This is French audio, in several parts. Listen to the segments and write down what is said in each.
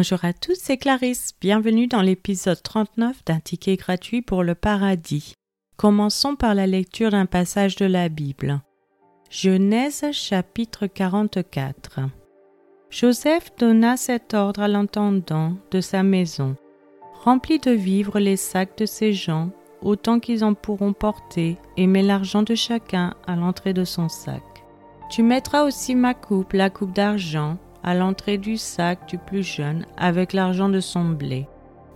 Bonjour à tous, c'est Clarisse. Bienvenue dans l'épisode 39 d'un ticket gratuit pour le paradis. Commençons par la lecture d'un passage de la Bible. Genèse chapitre 44. Joseph donna cet ordre à l'intendant de sa maison. Remplis de vivres les sacs de ces gens, autant qu'ils en pourront porter, et mets l'argent de chacun à l'entrée de son sac. Tu mettras aussi ma coupe, la coupe d'argent, à l'entrée du sac du plus jeune avec l'argent de son blé.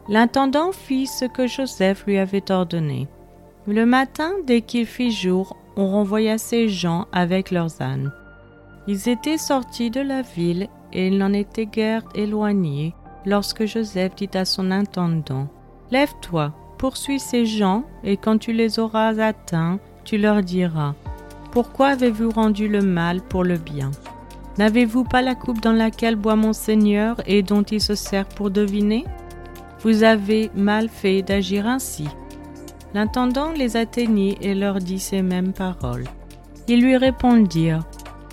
L'intendant fit ce que Joseph lui avait ordonné. Le matin, dès qu'il fit jour, on renvoya ces gens avec leurs ânes. Ils étaient sortis de la ville et ils n'en étaient guère éloignés lorsque Joseph dit à son intendant Lève-toi, poursuis ces gens, et quand tu les auras atteints, tu leur diras Pourquoi avez-vous rendu le mal pour le bien? N'avez-vous pas la coupe dans laquelle boit mon Seigneur et dont il se sert pour deviner? Vous avez mal fait d'agir ainsi. L'intendant les atteignit et leur dit ces mêmes paroles. Ils lui répondirent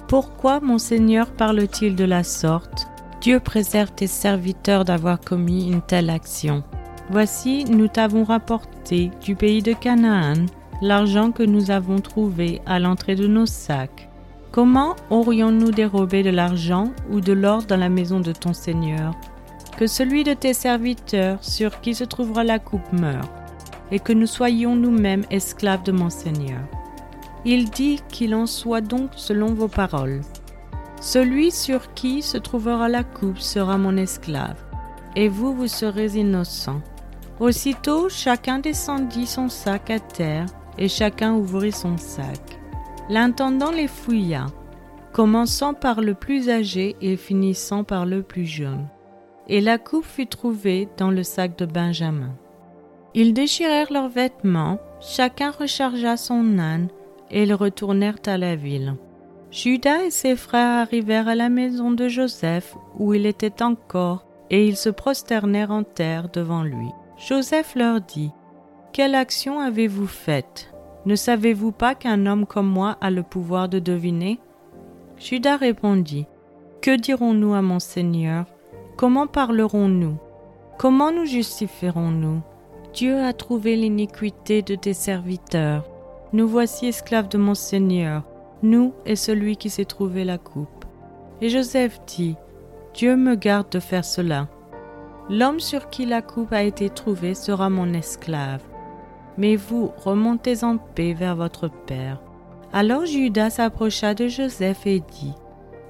Pourquoi mon Seigneur parle-t-il de la sorte? Dieu préserve tes serviteurs d'avoir commis une telle action. Voici, nous t'avons rapporté du pays de Canaan l'argent que nous avons trouvé à l'entrée de nos sacs. Comment aurions-nous dérobé de l'argent ou de l'or dans la maison de ton Seigneur? Que celui de tes serviteurs sur qui se trouvera la coupe meure, et que nous soyons nous-mêmes esclaves de mon Seigneur. Il dit qu'il en soit donc selon vos paroles. Celui sur qui se trouvera la coupe sera mon esclave, et vous, vous serez innocents. Aussitôt, chacun descendit son sac à terre, et chacun ouvrit son sac. L'intendant les fouilla, commençant par le plus âgé et finissant par le plus jeune. Et la coupe fut trouvée dans le sac de Benjamin. Ils déchirèrent leurs vêtements, chacun rechargea son âne, et ils retournèrent à la ville. Judas et ses frères arrivèrent à la maison de Joseph, où il était encore, et ils se prosternèrent en terre devant lui. Joseph leur dit, Quelle action avez-vous faite? Ne savez-vous pas qu'un homme comme moi a le pouvoir de deviner? Judas répondit Que dirons-nous à mon Seigneur? Comment parlerons-nous? Comment nous justifierons-nous? Dieu a trouvé l'iniquité de tes serviteurs. Nous voici esclaves de mon Seigneur, nous et celui qui s'est trouvé la coupe. Et Joseph dit Dieu me garde de faire cela. L'homme sur qui la coupe a été trouvée sera mon esclave mais vous remontez en paix vers votre Père. Alors Judas s'approcha de Joseph et dit,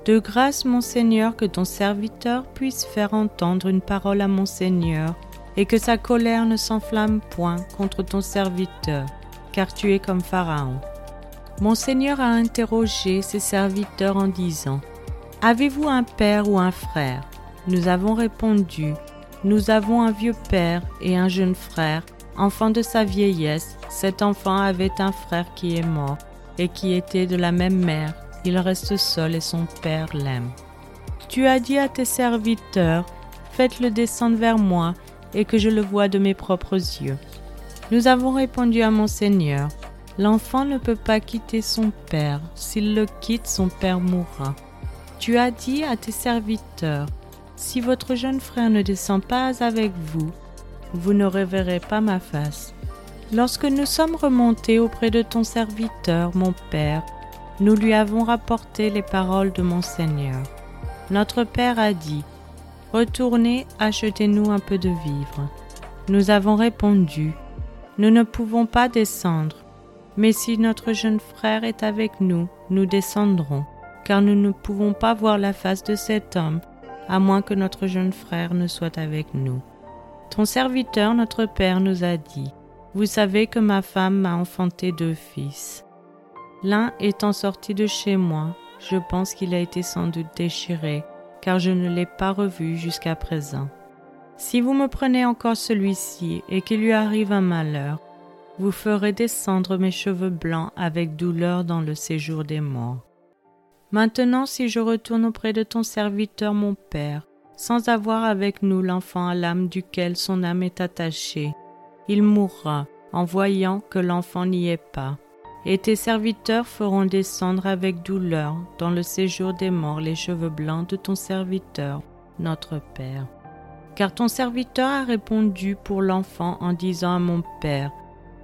De grâce, mon Seigneur, que ton serviteur puisse faire entendre une parole à mon Seigneur, et que sa colère ne s'enflamme point contre ton serviteur, car tu es comme Pharaon. Mon Seigneur a interrogé ses serviteurs en disant, Avez-vous un père ou un frère? Nous avons répondu, Nous avons un vieux père et un jeune frère, Enfant de sa vieillesse, cet enfant avait un frère qui est mort et qui était de la même mère. Il reste seul et son père l'aime. Tu as dit à tes serviteurs, faites-le descendre vers moi et que je le vois de mes propres yeux. Nous avons répondu à mon Seigneur, l'enfant ne peut pas quitter son père, s'il le quitte, son père mourra. Tu as dit à tes serviteurs, si votre jeune frère ne descend pas avec vous, vous ne reverrez pas ma face. Lorsque nous sommes remontés auprès de ton serviteur, mon Père, nous lui avons rapporté les paroles de mon Seigneur. Notre Père a dit, Retournez, achetez-nous un peu de vivres. Nous avons répondu, Nous ne pouvons pas descendre, mais si notre jeune frère est avec nous, nous descendrons, car nous ne pouvons pas voir la face de cet homme, à moins que notre jeune frère ne soit avec nous. Ton serviteur, notre Père, nous a dit, Vous savez que ma femme m'a enfanté deux fils. L'un étant sorti de chez moi, je pense qu'il a été sans doute déchiré, car je ne l'ai pas revu jusqu'à présent. Si vous me prenez encore celui-ci et qu'il lui arrive un malheur, vous ferez descendre mes cheveux blancs avec douleur dans le séjour des morts. Maintenant, si je retourne auprès de ton serviteur mon Père, sans avoir avec nous l'enfant à l'âme duquel son âme est attachée. Il mourra en voyant que l'enfant n'y est pas. Et tes serviteurs feront descendre avec douleur dans le séjour des morts les cheveux blancs de ton serviteur, notre Père. Car ton serviteur a répondu pour l'enfant en disant à mon Père,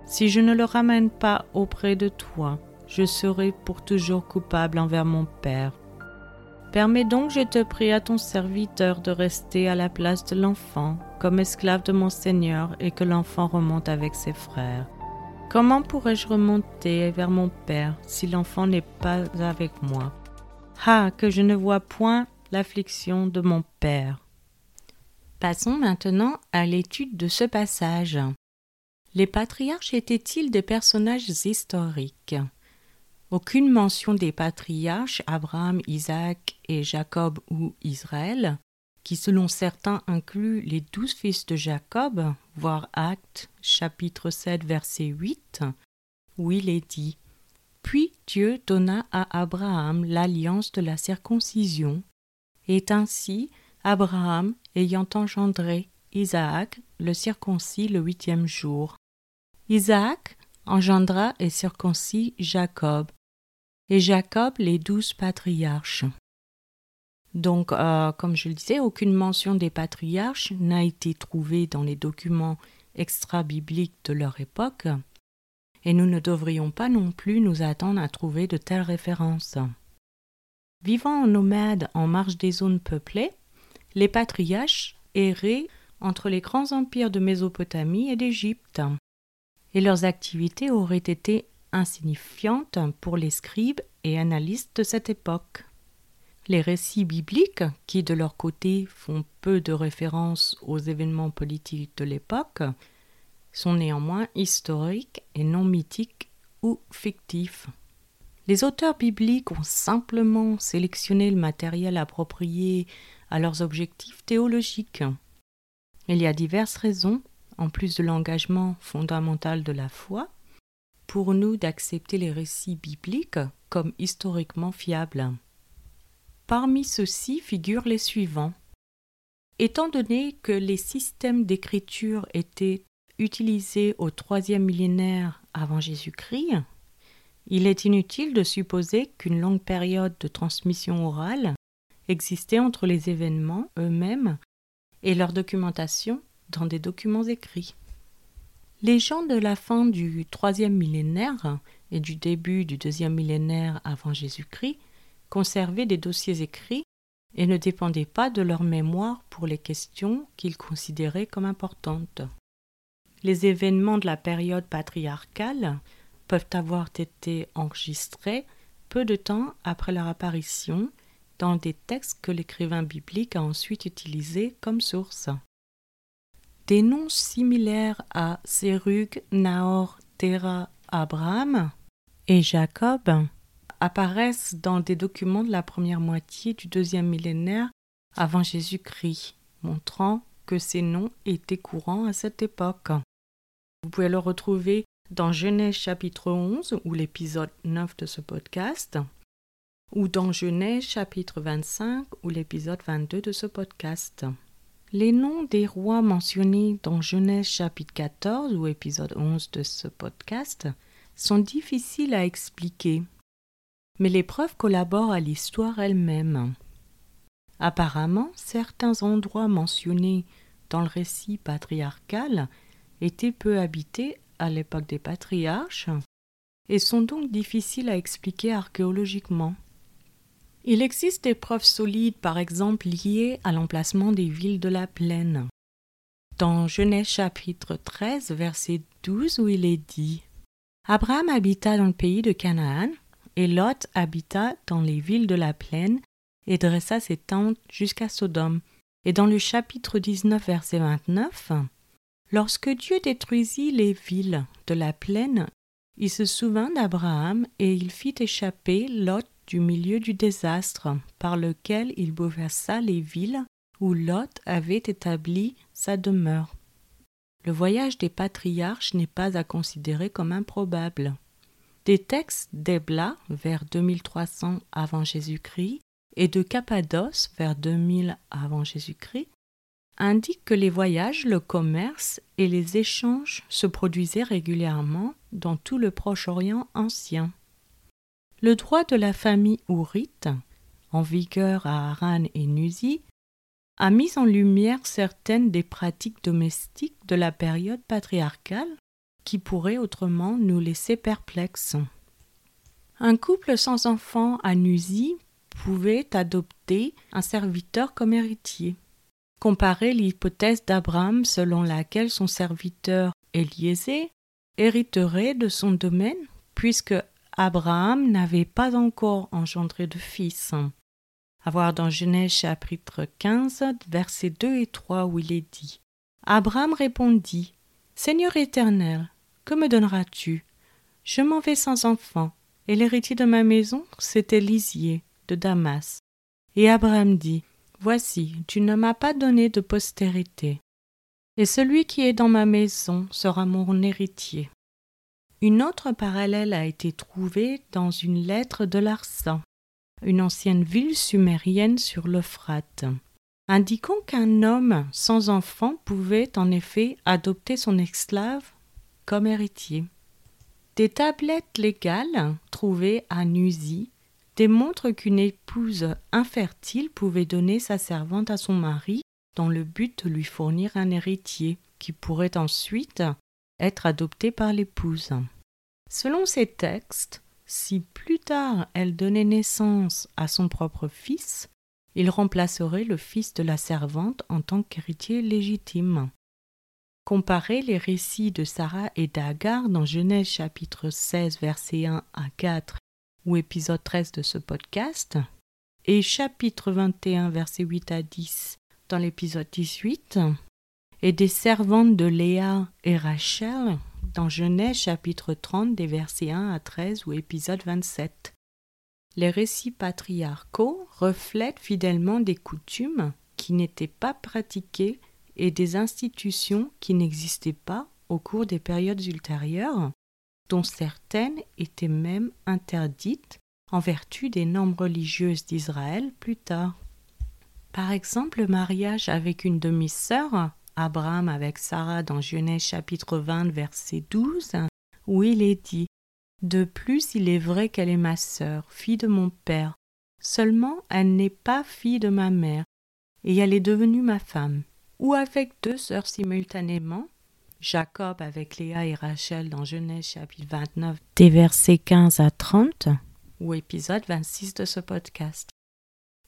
Si je ne le ramène pas auprès de toi, je serai pour toujours coupable envers mon Père. Permets donc, je te prie, à ton serviteur de rester à la place de l'enfant, comme esclave de mon Seigneur, et que l'enfant remonte avec ses frères. Comment pourrais-je remonter vers mon Père si l'enfant n'est pas avec moi? Ah, que je ne vois point l'affliction de mon Père. Passons maintenant à l'étude de ce passage. Les patriarches étaient-ils des personnages historiques? Aucune mention des patriarches Abraham, Isaac et Jacob ou Israël, qui selon certains incluent les douze fils de Jacob, voire Actes chapitre 7 verset 8, où il est dit Puis Dieu donna à Abraham l'alliance de la circoncision, et ainsi Abraham, ayant engendré Isaac, le circoncis le huitième jour. Isaac engendra et circoncis Jacob, et Jacob les douze patriarches. Donc, euh, comme je le disais, aucune mention des patriarches n'a été trouvée dans les documents extra-bibliques de leur époque, et nous ne devrions pas non plus nous attendre à trouver de telles références. Vivant en nomades en marge des zones peuplées, les patriarches erraient entre les grands empires de Mésopotamie et d'Égypte, et leurs activités auraient été insignifiantes pour les scribes et analystes de cette époque. Les récits bibliques, qui de leur côté font peu de référence aux événements politiques de l'époque, sont néanmoins historiques et non mythiques ou fictifs. Les auteurs bibliques ont simplement sélectionné le matériel approprié à leurs objectifs théologiques. Il y a diverses raisons, en plus de l'engagement fondamental de la foi, pour nous d'accepter les récits bibliques comme historiquement fiables. Parmi ceux-ci figurent les suivants. Étant donné que les systèmes d'écriture étaient utilisés au troisième millénaire avant Jésus-Christ, il est inutile de supposer qu'une longue période de transmission orale existait entre les événements eux-mêmes et leur documentation dans des documents écrits. Les gens de la fin du troisième millénaire et du début du deuxième millénaire avant Jésus-Christ conservaient des dossiers écrits et ne dépendaient pas de leur mémoire pour les questions qu'ils considéraient comme importantes. Les événements de la période patriarcale peuvent avoir été enregistrés peu de temps après leur apparition dans des textes que l'écrivain biblique a ensuite utilisés comme source. Des noms similaires à Sérug, Nahor, Terah, Abraham et Jacob apparaissent dans des documents de la première moitié du deuxième millénaire avant Jésus-Christ, montrant que ces noms étaient courants à cette époque. Vous pouvez le retrouver dans Genèse chapitre 11 ou l'épisode 9 de ce podcast, ou dans Genèse chapitre 25 ou l'épisode 22 de ce podcast. Les noms des rois mentionnés dans Genèse chapitre 14 ou épisode 11 de ce podcast sont difficiles à expliquer, mais les preuves collaborent à l'histoire elle-même. Apparemment, certains endroits mentionnés dans le récit patriarcal étaient peu habités à l'époque des patriarches et sont donc difficiles à expliquer archéologiquement. Il existe des preuves solides, par exemple liées à l'emplacement des villes de la plaine. Dans Genèse chapitre 13, verset 12, où il est dit Abraham habita dans le pays de Canaan, et Lot habita dans les villes de la plaine, et dressa ses tentes jusqu'à Sodome. Et dans le chapitre 19, verset 29, Lorsque Dieu détruisit les villes de la plaine, il se souvint d'Abraham et il fit échapper Lot du milieu du désastre par lequel il bouleversa les villes où Lot avait établi sa demeure. Le voyage des patriarches n'est pas à considérer comme improbable. Des textes d'Ebla vers 2300 avant Jésus-Christ et de Cappadoce vers 2000 avant Jésus-Christ indiquent que les voyages, le commerce et les échanges se produisaient régulièrement dans tout le Proche-Orient ancien. Le droit de la famille ourite, en vigueur à Haran et Nuzi, a mis en lumière certaines des pratiques domestiques de la période patriarcale qui pourraient autrement nous laisser perplexes. Un couple sans enfant à Nusie pouvait adopter un serviteur comme héritier. Comparez l'hypothèse d'Abraham selon laquelle son serviteur Eliezer hériterait de son domaine, puisque Abraham n'avait pas encore engendré de fils. À voir dans Genèse chapitre 15, versets 2 et 3, où il est dit Abraham répondit Seigneur éternel, que me donneras-tu? Je m'en vais sans enfant, et l'héritier de ma maison, c'était Lisier, de Damas. Et Abraham dit Voici, tu ne m'as pas donné de postérité, et celui qui est dans ma maison sera mon héritier. Une autre parallèle a été trouvée dans une lettre de Larsan, une ancienne ville sumérienne sur l'Euphrate, indiquant qu'un homme sans enfant pouvait en effet adopter son esclave comme héritier. Des tablettes légales trouvées à Nusie démontrent qu'une épouse infertile pouvait donner sa servante à son mari dans le but de lui fournir un héritier qui pourrait ensuite être adopté par l'épouse. Selon ces textes, si plus tard elle donnait naissance à son propre fils, il remplacerait le fils de la servante en tant qu'héritier légitime. Comparez les récits de Sarah et d'Agar dans Genèse chapitre 16 versets 1 à 4 ou épisode 13 de ce podcast et chapitre 21 versets 8 à 10 dans l'épisode 18 et des servantes de Léa et Rachel dans Genèse chapitre 30 des versets 1 à 13 ou épisode 27. Les récits patriarcaux reflètent fidèlement des coutumes qui n'étaient pas pratiquées et des institutions qui n'existaient pas au cours des périodes ultérieures, dont certaines étaient même interdites en vertu des normes religieuses d'Israël plus tard. Par exemple, le mariage avec une demi-sœur, Abraham avec Sarah dans Genèse chapitre 20 verset 12, où il est dit De plus, il est vrai qu'elle est ma sœur, fille de mon père, seulement elle n'est pas fille de ma mère, et elle est devenue ma femme. Ou avec deux sœurs simultanément, Jacob avec Léa et Rachel dans Genèse chapitre 29 des versets 15 à 30, ou épisode 26 de ce podcast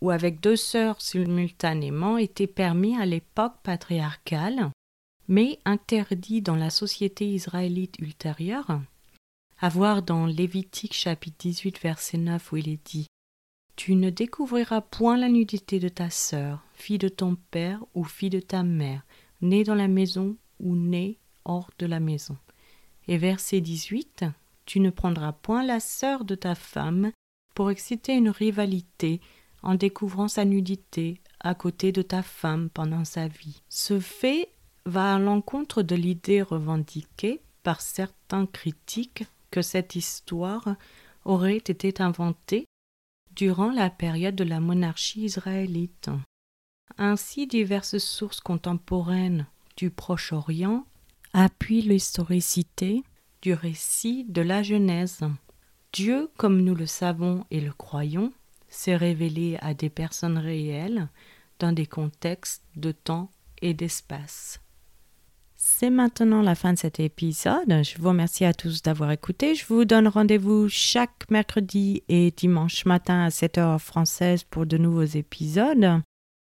ou avec deux sœurs simultanément était permis à l'époque patriarcale, mais interdit dans la société israélite ultérieure. À voir dans Lévitique chapitre 18 verset 9 où il est dit Tu ne découvriras point la nudité de ta sœur, fille de ton père ou fille de ta mère, née dans la maison ou née hors de la maison. Et verset 18 Tu ne prendras point la sœur de ta femme pour exciter une rivalité en découvrant sa nudité à côté de ta femme pendant sa vie. Ce fait va à l'encontre de l'idée revendiquée par certains critiques que cette histoire aurait été inventée durant la période de la monarchie israélite. Ainsi, diverses sources contemporaines du Proche-Orient appuient l'historicité du récit de la Genèse. Dieu, comme nous le savons et le croyons, s'est révélé à des personnes réelles dans des contextes de temps et d'espace. C'est maintenant la fin de cet épisode. Je vous remercie à tous d'avoir écouté. Je vous donne rendez-vous chaque mercredi et dimanche matin à 7 heures française pour de nouveaux épisodes.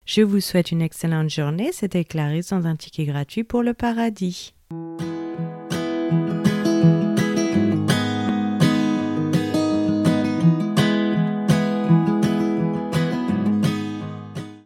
Je vous souhaite une excellente journée. C'était Clarisse dans un ticket gratuit pour le paradis.